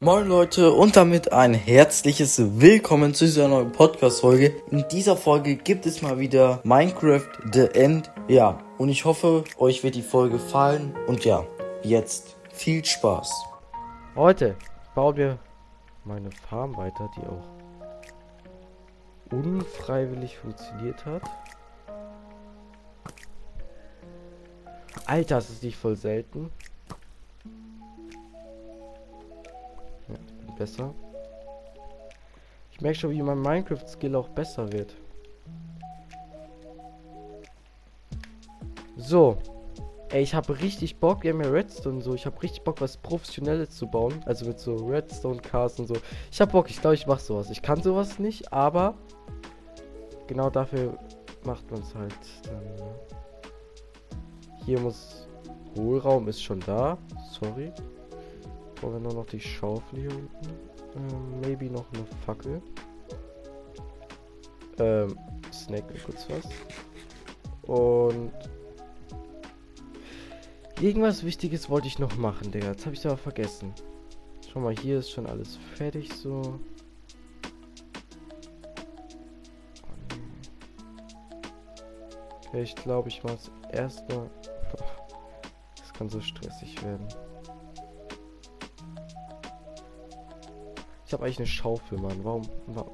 Moin Leute und damit ein herzliches Willkommen zu dieser neuen Podcast-Folge. In dieser Folge gibt es mal wieder Minecraft The End. Ja, und ich hoffe, euch wird die Folge gefallen. Und ja, jetzt viel Spaß. Heute bauen wir meine Farm weiter, die auch unfreiwillig funktioniert hat. Alter, das ist nicht voll selten. Besser. Ich merke schon, wie mein Minecraft-Skill auch besser wird. So. Ey, ich habe richtig Bock, ja Redstone so. Ich habe richtig Bock, was Professionelles zu bauen. Also mit so Redstone-Cars und so. Ich habe Bock, ich glaube, ich mache sowas. Ich kann sowas nicht, aber genau dafür macht man es halt dann. Ne? Hier muss Hohlraum ist schon da. Sorry. Brauchen wir nur noch die Schaufel hier unten. Ähm, maybe noch eine Fackel. Ähm, snack kurz was. Und irgendwas Wichtiges wollte ich noch machen, Digga. Jetzt habe ich aber vergessen. Schau mal, hier ist schon alles fertig so. Okay, ich glaube, ich mache es erstmal. Das kann so stressig werden. Ich habe eigentlich eine Schaufel, Mann. Warum, warum?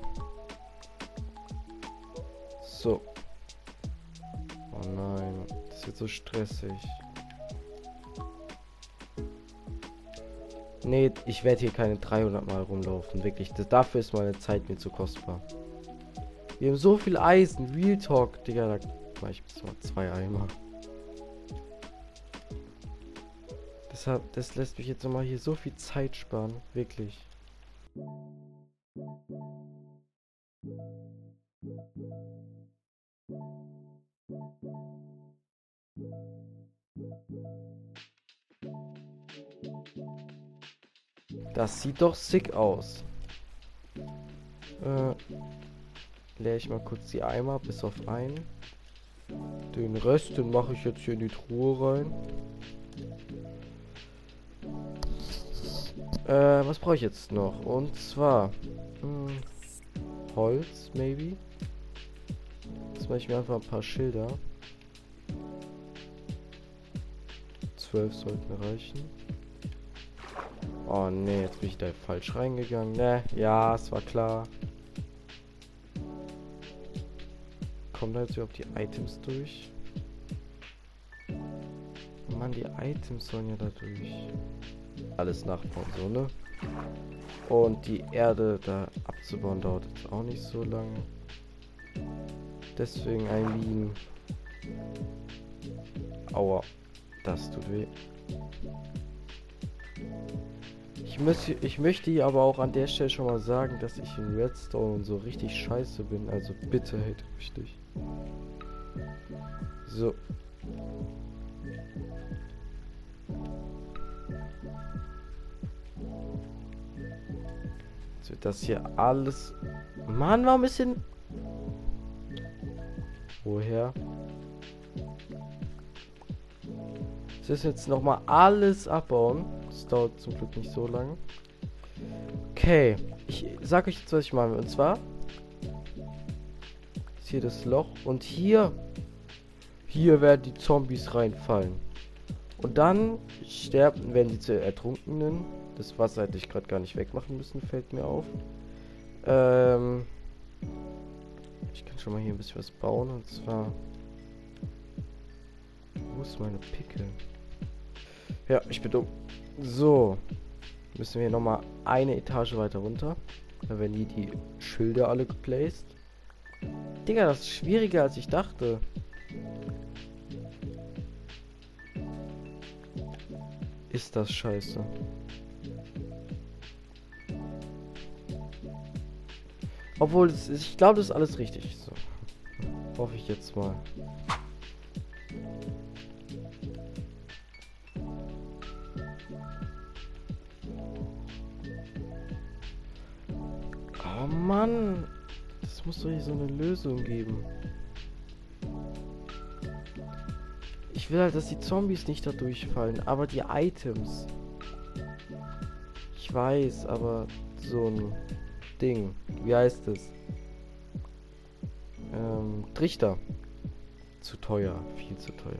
So. Oh nein. Das wird so stressig. Nee, ich werde hier keine 300 Mal rumlaufen. Wirklich. Das, dafür ist meine Zeit mir zu kostbar. Wir haben so viel Eisen. Real Talk. Digga, da mach ich bis mal zwei Eimer. Deshalb, das lässt mich jetzt nochmal hier so viel Zeit sparen. Wirklich. Das sieht doch sick aus. Äh, leere ich mal kurz die Eimer bis auf einen. Den Rest, den mache ich jetzt hier in die Truhe rein. Äh, was brauche ich jetzt noch? Und zwar mh, hm, Holz, maybe. Jetzt mache ich mir einfach ein paar Schilder. Zwölf sollten reichen. Oh ne, jetzt bin ich da falsch reingegangen. Ne, ja, es war klar. Kommen da jetzt überhaupt die Items durch? Mann, die Items sollen ja da durch alles nachbauen, so, ne? Und die Erde da abzubauen dauert jetzt auch nicht so lange. Deswegen ein Minen. Aua. Das tut weh. Ich, muss, ich möchte hier aber auch an der Stelle schon mal sagen, dass ich in Redstone so richtig scheiße bin. Also bitte hätte mich nicht. So. Jetzt wird das hier alles... Mann, warum ist denn... Woher? Das ist jetzt nochmal alles abbauen. Das dauert zum Glück nicht so lange. Okay. Ich sag euch jetzt, was ich mache. Und zwar... Ist hier das Loch. Und hier... Hier werden die Zombies reinfallen. Und dann sterben, werden die zu Ertrunkenen. Das Wasser hätte ich gerade gar nicht wegmachen müssen, fällt mir auf. Ähm, ich kann schon mal hier ein bisschen was bauen und zwar. Wo ist meine Pickel? Ja, ich bin dumm. So. Müssen wir nochmal eine Etage weiter runter. Da werden hier die Schilder alle geplaced. Digga, das ist schwieriger als ich dachte. Ist das scheiße. Obwohl, ist, ich glaube, das ist alles richtig. So. Hoffe ich jetzt mal. Oh Mann. Das muss doch hier so eine Lösung geben. Ich will halt, dass die Zombies nicht da durchfallen, aber die Items. Ich ich weiß, aber so ein Ding. Wie heißt es? Ähm, Trichter. Zu teuer, viel zu teuer.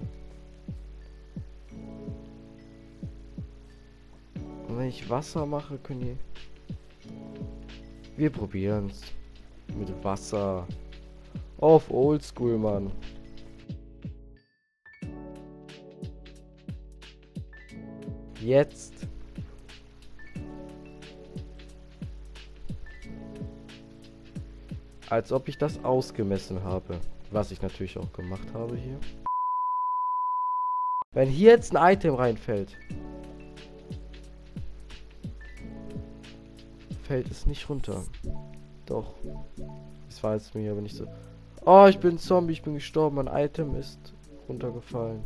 Und wenn ich Wasser mache, können die... Wir probieren's. Mit Wasser. Auf Oldschool, Mann. Jetzt. Als ob ich das ausgemessen habe. Was ich natürlich auch gemacht habe hier. Wenn hier jetzt ein Item reinfällt, fällt es nicht runter. Doch. Das war jetzt mir aber nicht so. Oh, ich bin Zombie, ich bin gestorben. Mein Item ist runtergefallen.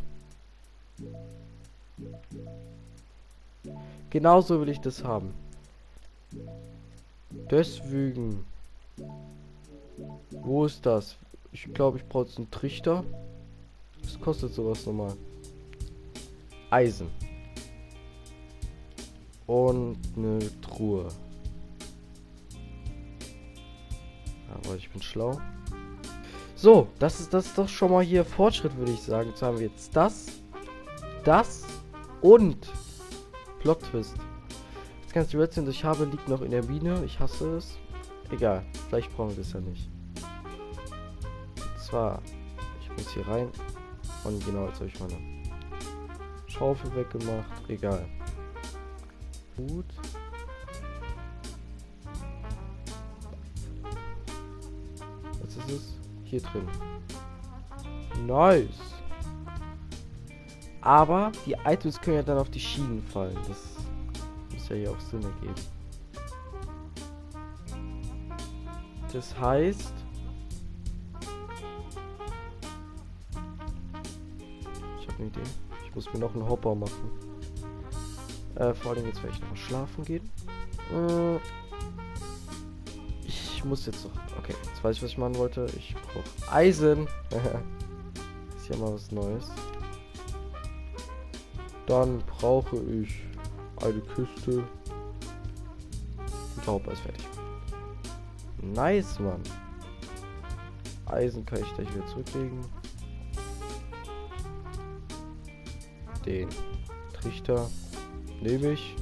Genauso will ich das haben. Deswegen. Wo ist das? Ich glaube, ich brauche jetzt einen Trichter. Was kostet sowas nochmal? Eisen. Und eine Truhe. Aber ich bin schlau. So, das ist das ist doch schon mal hier Fortschritt, würde ich sagen. Jetzt haben wir jetzt das, das und Plot Twist. Das ganze Redstone, das ich habe, liegt noch in der Mine. Ich hasse es. Egal, vielleicht brauchen wir das ja nicht. Und zwar, ich muss hier rein. Und genau, jetzt habe ich meine Schaufel weggemacht. Egal. Gut. Was ist es? Hier drin. Nice. Aber die Items können ja dann auf die Schienen fallen. Das muss ja hier auch Sinn ergeben. Das heißt... Ich habe eine Idee. Ich muss mir noch einen Hopper machen. Äh, vor allem jetzt werde ich noch mal schlafen gehen. Äh, ich muss jetzt noch... Okay, jetzt weiß ich, was ich machen wollte. Ich brauche Eisen. ist ja mal was Neues. Dann brauche ich eine Kiste. Und der Hopper ist fertig. Nice, Mann. Eisen kann ich gleich wieder zurücklegen. Den Trichter nehme ich.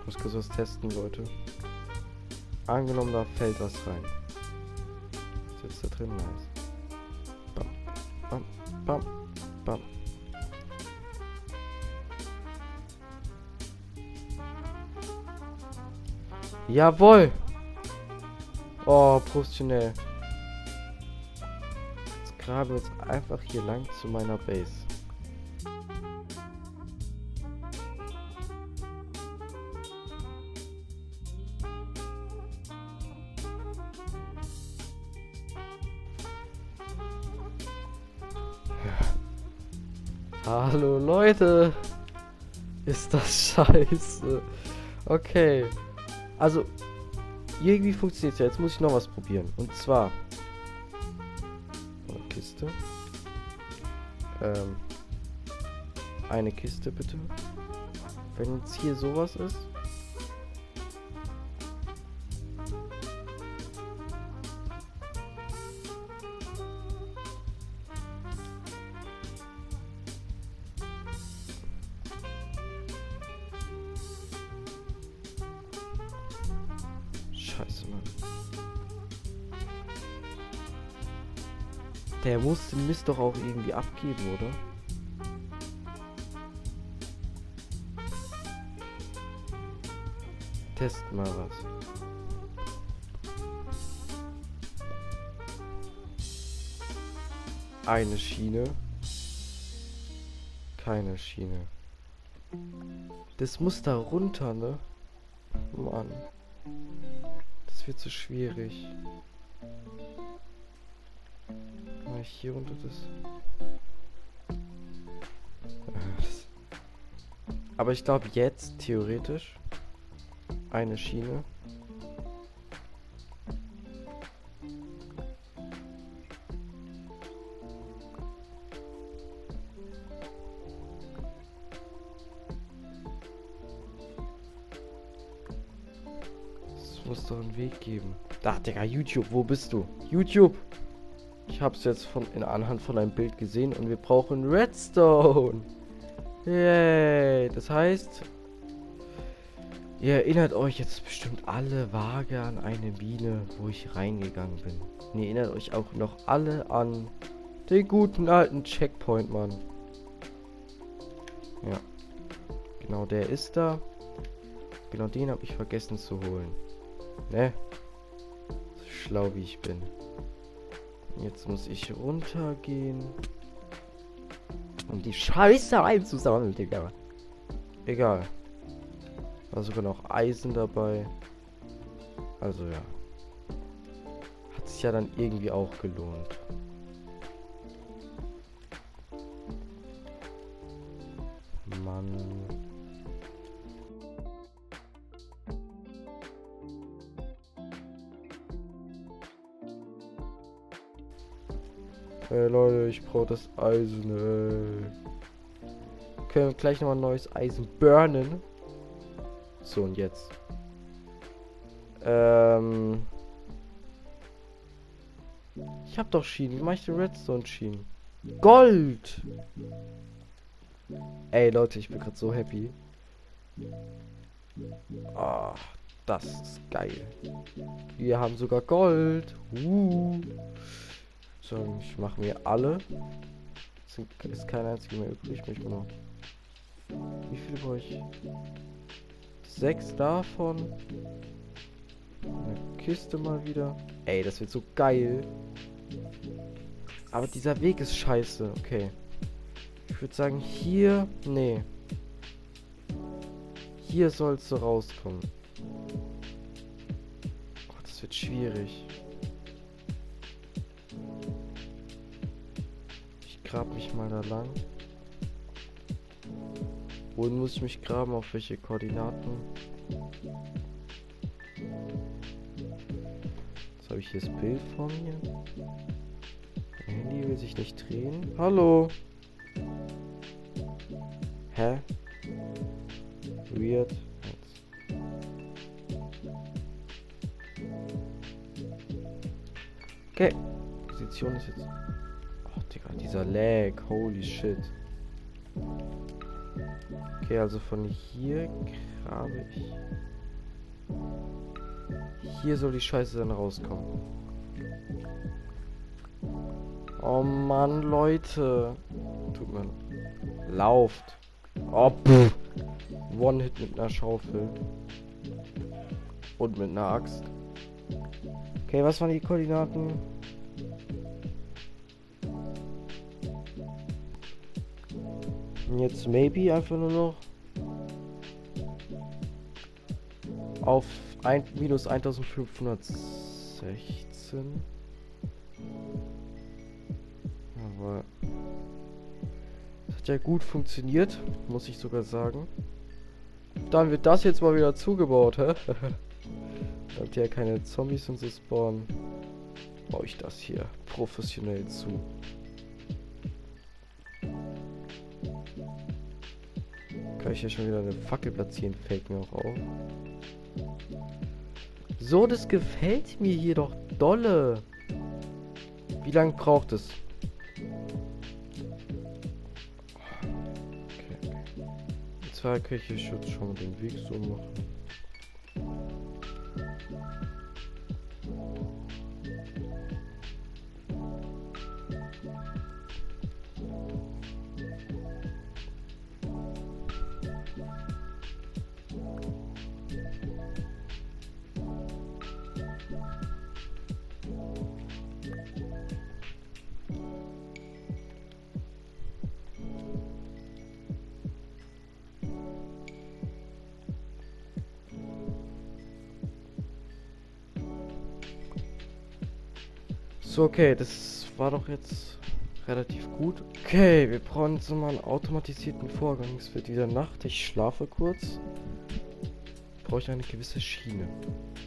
Ich muss kurz was testen, Leute. Angenommen, da fällt was rein. Sitzt da drin? Nice. Bam, bam. Jawohl! Oh, professionell. Jetzt graben wir jetzt einfach hier lang zu meiner Base. Hallo Leute! Ist das scheiße. Okay. Also, irgendwie funktioniert ja. Jetzt muss ich noch was probieren. Und zwar. Eine Kiste. Ähm. Eine Kiste bitte. Wenn jetzt hier sowas ist. Scheiße, Mann. Der muss den Mist doch auch irgendwie abgeben, oder? Test mal was. Eine Schiene. Keine Schiene. Das muss da runter, ne? Mann. Wird zu schwierig. Mach ich hier unter das. Das- Aber ich glaube jetzt theoretisch eine Schiene. Digga, YouTube, wo bist du? YouTube! Ich hab's jetzt von, in anhand von einem Bild gesehen und wir brauchen Redstone. Yay. Das heißt, ihr erinnert euch jetzt bestimmt alle vage an eine Mine, wo ich reingegangen bin. Und ihr erinnert euch auch noch alle an den guten alten Checkpoint, Mann. Ja. Genau, der ist da. Genau den habe ich vergessen zu holen. Ne? Schlau wie ich bin. Jetzt muss ich runtergehen. Um die Scheiße einzusammeln, Digga. Egal. War sogar noch Eisen dabei. Also ja. Hat sich ja dann irgendwie auch gelohnt. Ey Leute, ich brauche das Eisen, ey. Können wir gleich nochmal neues Eisen burnen. So, und jetzt. Ähm. Ich hab doch Schienen. Wie mach ich den Redstone Schienen? Gold! Ey Leute, ich bin gerade so happy. Ach, das ist geil. Wir haben sogar Gold. Uh. So, ich mache mir alle. Sind, ist kein einziger mehr übrig. Ich möchte noch. Wie viele brauche ich? Sechs davon. Eine Kiste mal wieder. Ey, das wird so geil. Aber dieser Weg ist scheiße. Okay. Ich würde sagen, hier. Nee. Hier sollst du rauskommen. Oh, das wird schwierig. Grab mich mal da lang. Wohin muss ich mich graben? Auf welche Koordinaten? Jetzt habe ich hier das Bild vor mir. Mein Handy will sich nicht drehen. Hallo? Hä? Weird. Okay. Position ist jetzt dieser Lag, holy shit. Okay, also von hier grabe ich. Hier soll die Scheiße dann rauskommen. Oh Mann, Leute. Tut mir. Lauft. Oh, pff. One-Hit mit einer Schaufel. Und mit einer Axt. Okay, was waren die Koordinaten? Jetzt maybe einfach nur noch auf ein, minus 1516. Aber das hat ja gut funktioniert, muss ich sogar sagen. Dann wird das jetzt mal wieder zugebaut, hä? Damit ja keine Zombies und so spawnen, baue ich das hier professionell zu. Kann ich hier schon wieder eine Fackel platzieren? Fällt mir auch auf. So, das gefällt mir hier doch dolle. Wie lange braucht es? Okay. Und zwar kann ich hier schon den Weg so machen. So, okay, das war doch jetzt relativ gut. Okay, wir brauchen jetzt mal einen automatisierten Vorgang für diese Nacht. Ich schlafe kurz. Brauche ich eine gewisse Schiene.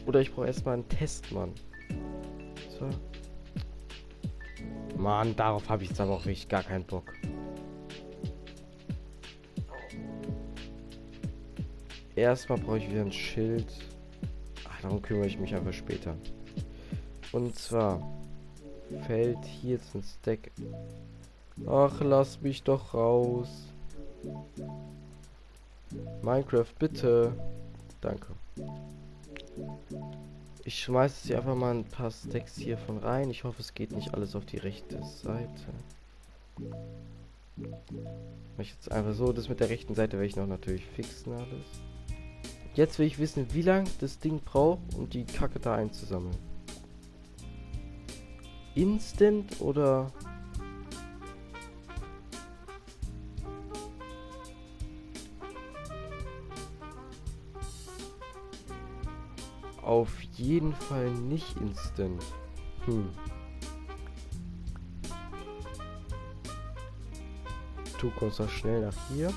Oder ich brauche erstmal einen Testmann. So. Mann, darauf habe ich jetzt aber auch richtig gar keinen Bock. Erstmal brauche ich wieder ein Schild. Ach, Darum kümmere ich mich einfach später. Und zwar fällt hier ein Stack. Ach, lass mich doch raus. Minecraft, bitte. Danke. Ich schmeiße hier einfach mal ein paar Stacks hier von rein. Ich hoffe, es geht nicht alles auf die rechte Seite. Ich jetzt einfach so, das mit der rechten Seite werde ich noch natürlich fixen alles. Jetzt will ich wissen, wie lange das Ding braucht, um die Kacke da einzusammeln. Instant oder auf jeden Fall nicht instant. Hm. Du kommst schnell nach hier.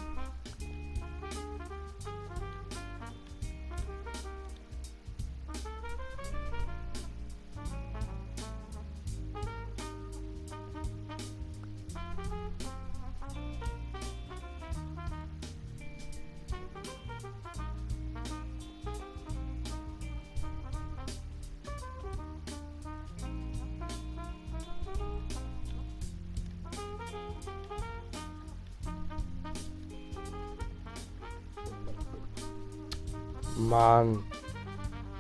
Mann.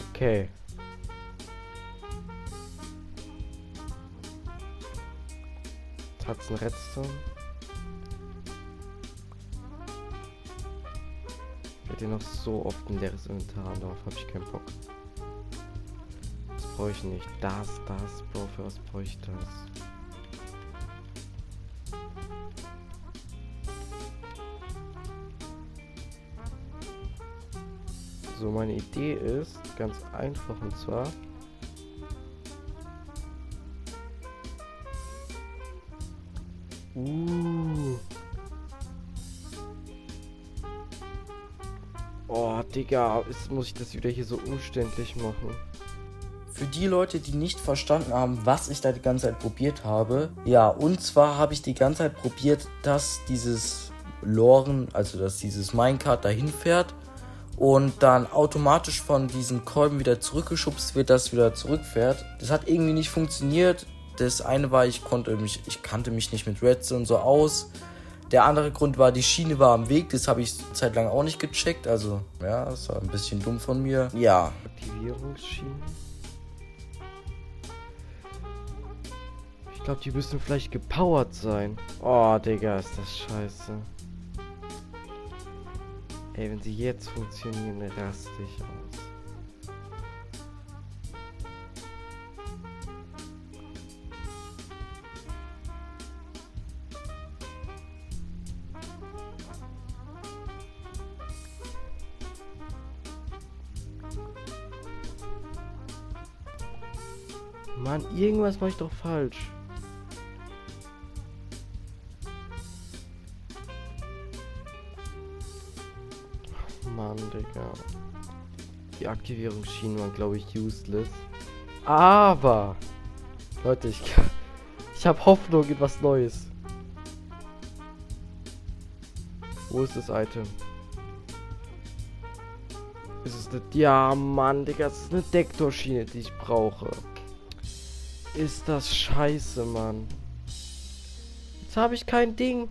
Okay. Tatzen Redstone. Ich hier noch so oft ein leeres Inventar darauf habe ich keinen Bock. Das brauche ich nicht. Das, das, Bro, für was brauche ich das? So, meine Idee ist ganz einfach und zwar. Uh. Oh, Digga, jetzt muss ich das wieder hier so umständlich machen. Für die Leute, die nicht verstanden haben, was ich da die ganze Zeit probiert habe. Ja, und zwar habe ich die ganze Zeit probiert, dass dieses Loren, also dass dieses Minecart dahin fährt und dann automatisch von diesen Kolben wieder zurückgeschubst wird, dass wieder zurückfährt. Das hat irgendwie nicht funktioniert. Das eine war, ich konnte mich, ich kannte mich nicht mit Redstone so aus. Der andere Grund war, die Schiene war am Weg. Das habe ich Zeit lang auch nicht gecheckt. Also, ja, das war ein bisschen dumm von mir. Ja. Aktivierungsschiene. Ich glaube, die müssen vielleicht gepowert sein. Oh, Digga, ist das scheiße. Ey, wenn sie jetzt funktionieren, raste ich aus. Mann, irgendwas mache ich doch falsch. Digga. Die Aktivierungsschienen waren, glaube ich, useless. Aber, Leute, ich, ich habe Hoffnung in was Neues. Wo ist das Item? Ist es eine... Ja, Mann, Digga, es ist eine Dektorschiene, die ich brauche. Ist das scheiße, Mann. Jetzt habe ich kein Ding.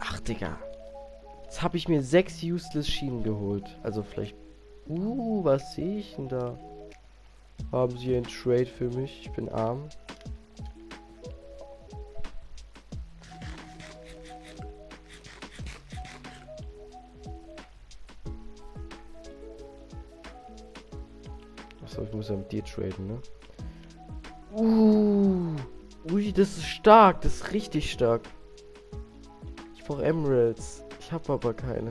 Ach, Digga. Jetzt habe ich mir sechs useless Schienen geholt. Also vielleicht... Uh, was sehe ich denn da? Haben sie ein Trade für mich? Ich bin arm. Achso, ich muss ja mit dir traden, ne? Uh, ui, das ist stark. Das ist richtig stark. Ich brauche Emeralds. Ich habe aber keine.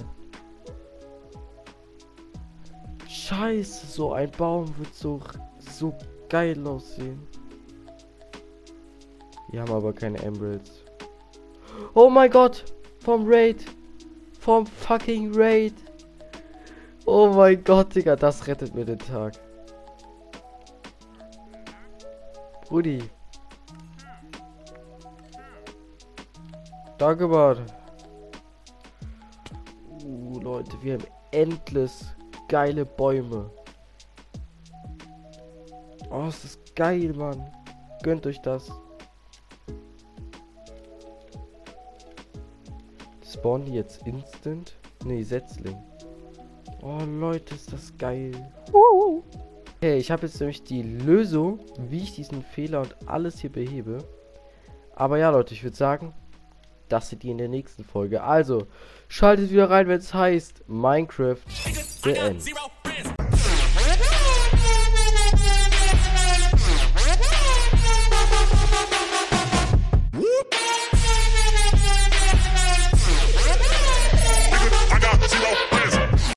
Scheiße, so ein Baum wird so, so geil aussehen. Wir haben aber keine Emeralds. Oh mein Gott! Vom Raid! Vom fucking Raid! Oh mein Gott, Digga, das rettet mir den Tag. Brudi. Danke, Mann. Leute, wir haben endless geile Bäume. Oh, ist das geil, Mann. Gönnt euch das. Spawnen die jetzt instant? Nee, Setzling. Oh, Leute, ist das geil. Okay, ich habe jetzt nämlich die Lösung, wie ich diesen Fehler und alles hier behebe. Aber ja, Leute, ich würde sagen, das seht ihr in der nächsten Folge. Also, schaltet wieder rein, wenn es heißt Minecraft The End.